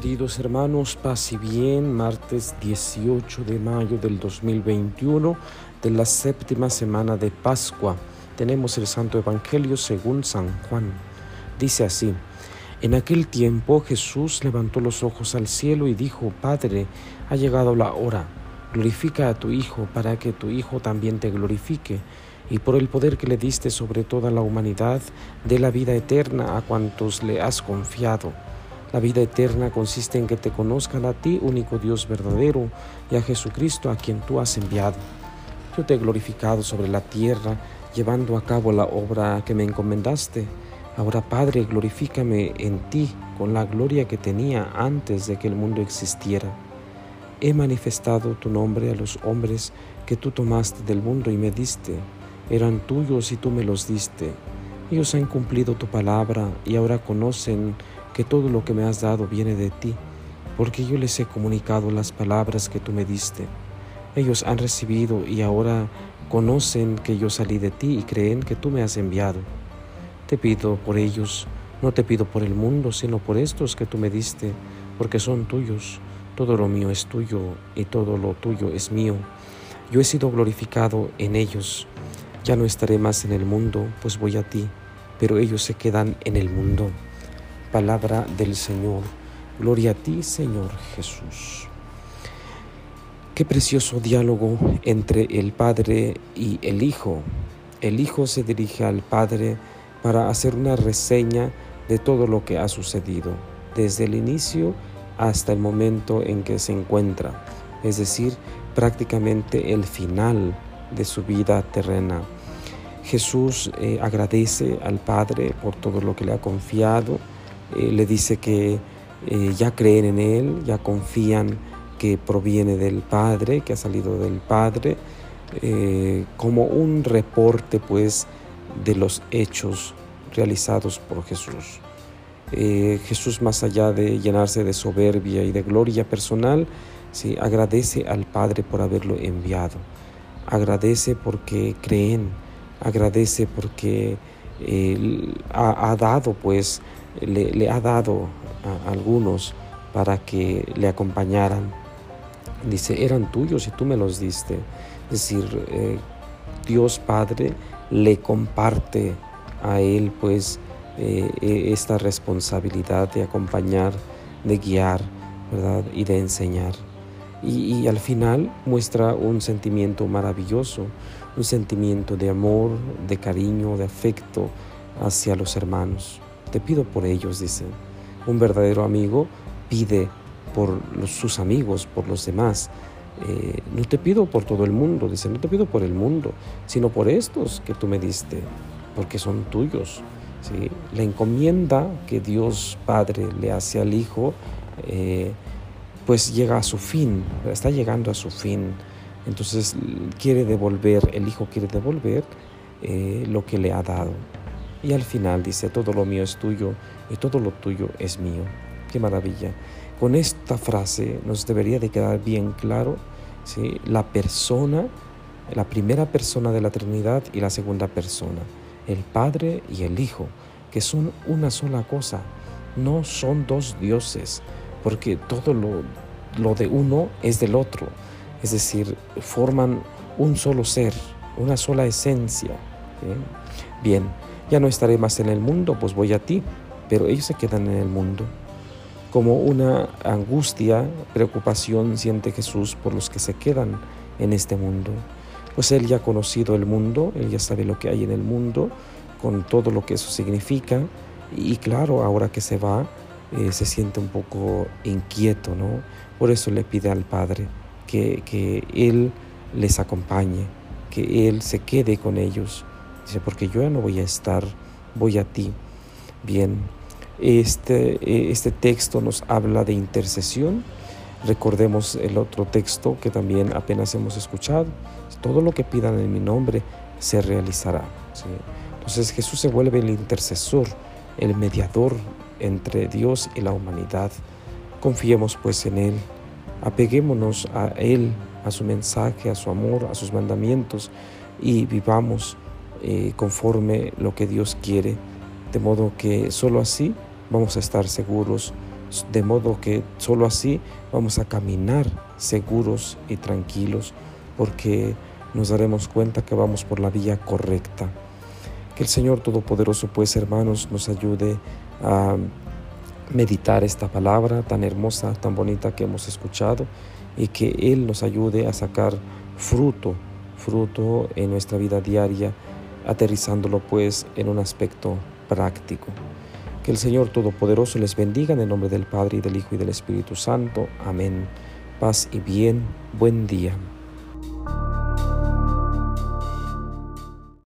queridos hermanos, paz y bien, martes 18 de mayo del 2021 de la séptima semana de Pascua. Tenemos el Santo Evangelio según San Juan. Dice así, en aquel tiempo Jesús levantó los ojos al cielo y dijo, Padre, ha llegado la hora, glorifica a tu Hijo para que tu Hijo también te glorifique y por el poder que le diste sobre toda la humanidad, de la vida eterna a cuantos le has confiado la vida eterna consiste en que te conozcan a ti, único Dios verdadero, y a Jesucristo a quien tú has enviado. Yo te he glorificado sobre la tierra, llevando a cabo la obra que me encomendaste. Ahora, Padre, glorifícame en ti con la gloria que tenía antes de que el mundo existiera. He manifestado tu nombre a los hombres que tú tomaste del mundo y me diste. Eran tuyos y tú me los diste. Ellos han cumplido tu palabra y ahora conocen que todo lo que me has dado viene de ti, porque yo les he comunicado las palabras que tú me diste. Ellos han recibido y ahora conocen que yo salí de ti y creen que tú me has enviado. Te pido por ellos, no te pido por el mundo, sino por estos que tú me diste, porque son tuyos. Todo lo mío es tuyo y todo lo tuyo es mío. Yo he sido glorificado en ellos. Ya no estaré más en el mundo, pues voy a ti, pero ellos se quedan en el mundo. Palabra del Señor. Gloria a ti, Señor Jesús. Qué precioso diálogo entre el Padre y el Hijo. El Hijo se dirige al Padre para hacer una reseña de todo lo que ha sucedido, desde el inicio hasta el momento en que se encuentra, es decir, prácticamente el final de su vida terrena. Jesús eh, agradece al Padre por todo lo que le ha confiado, eh, le dice que eh, ya creen en Él, ya confían que proviene del Padre, que ha salido del Padre, eh, como un reporte pues de los hechos realizados por Jesús. Jesús más allá de llenarse de soberbia y de gloria personal, ¿sí? agradece al Padre por haberlo enviado, agradece porque creen, agradece porque ha, ha, dado pues le, ha dado a algunos para que le acompañaran. Dice, eran tuyos y tú me los diste. Es decir, eh, Dios Padre le comparte a él pues eh, e, esta responsabilidad de acompañar, de guiar, ¿verdad? Y de enseñar. Y, al final muestra un sentimiento maravilloso, un sentimiento de amor, de cariño, de afecto hacia los hermanos. Te pido por ellos, dice. Un verdadero amigo pide por sus amigos, por los demás. Eh, no te pido por todo el mundo, dice, no te pido por el mundo, sino por estos que tú me diste, porque son tuyos. La encomienda que Dios Padre le hace al Hijo, eh, pues llega a su fin, está llegando a su fin. Entonces quiere devolver, el Hijo quiere devolver eh, lo que le ha dado. Y al final dice, todo lo mío es tuyo y todo lo tuyo es mío. Qué maravilla. Con esta frase nos debería de quedar bien claro ¿sí? la persona, la primera persona de la Trinidad y la segunda persona, el Padre y el Hijo, que son una sola cosa, no son dos dioses, porque todo lo, lo de uno es del otro, es decir, forman un solo ser, una sola esencia. Bien, ya no estaré más en el mundo, pues voy a ti, pero ellos se quedan en el mundo. Como una angustia, preocupación siente Jesús por los que se quedan en este mundo. Pues Él ya ha conocido el mundo, Él ya sabe lo que hay en el mundo, con todo lo que eso significa. Y claro, ahora que se va, eh, se siente un poco inquieto, ¿no? Por eso le pide al Padre que, Él les acompañe, que Él se quede con ellos Dice, porque yo ya no voy a estar, voy a ti. Bien, este, este texto nos habla de intercesión. Recordemos el otro texto que también apenas hemos escuchado. Todo lo que pidan en mi nombre se realizará. Entonces Jesús se vuelve el intercesor, el mediador entre Dios y la humanidad. Confiemos pues en Él, apeguémonos a Él, a su mensaje, a su amor, a sus mandamientos y vivamos eh, conforme lo que Dios quiere, de modo que solo así vamos a estar seguros de modo que solo así vamos a caminar seguros y tranquilos, porque nos daremos cuenta que vamos por la vía correcta. Que el Señor Todopoderoso, pues hermanos, nos ayude a meditar esta palabra tan hermosa, tan bonita que hemos escuchado y que Él nos ayude a sacar fruto, fruto en nuestra vida diaria, aterrizándolo pues en un aspecto práctico. Que el Señor Todopoderoso les bendiga en el nombre del Padre y del Hijo y del Espíritu Santo. Amén. Paz y bien. Buen día.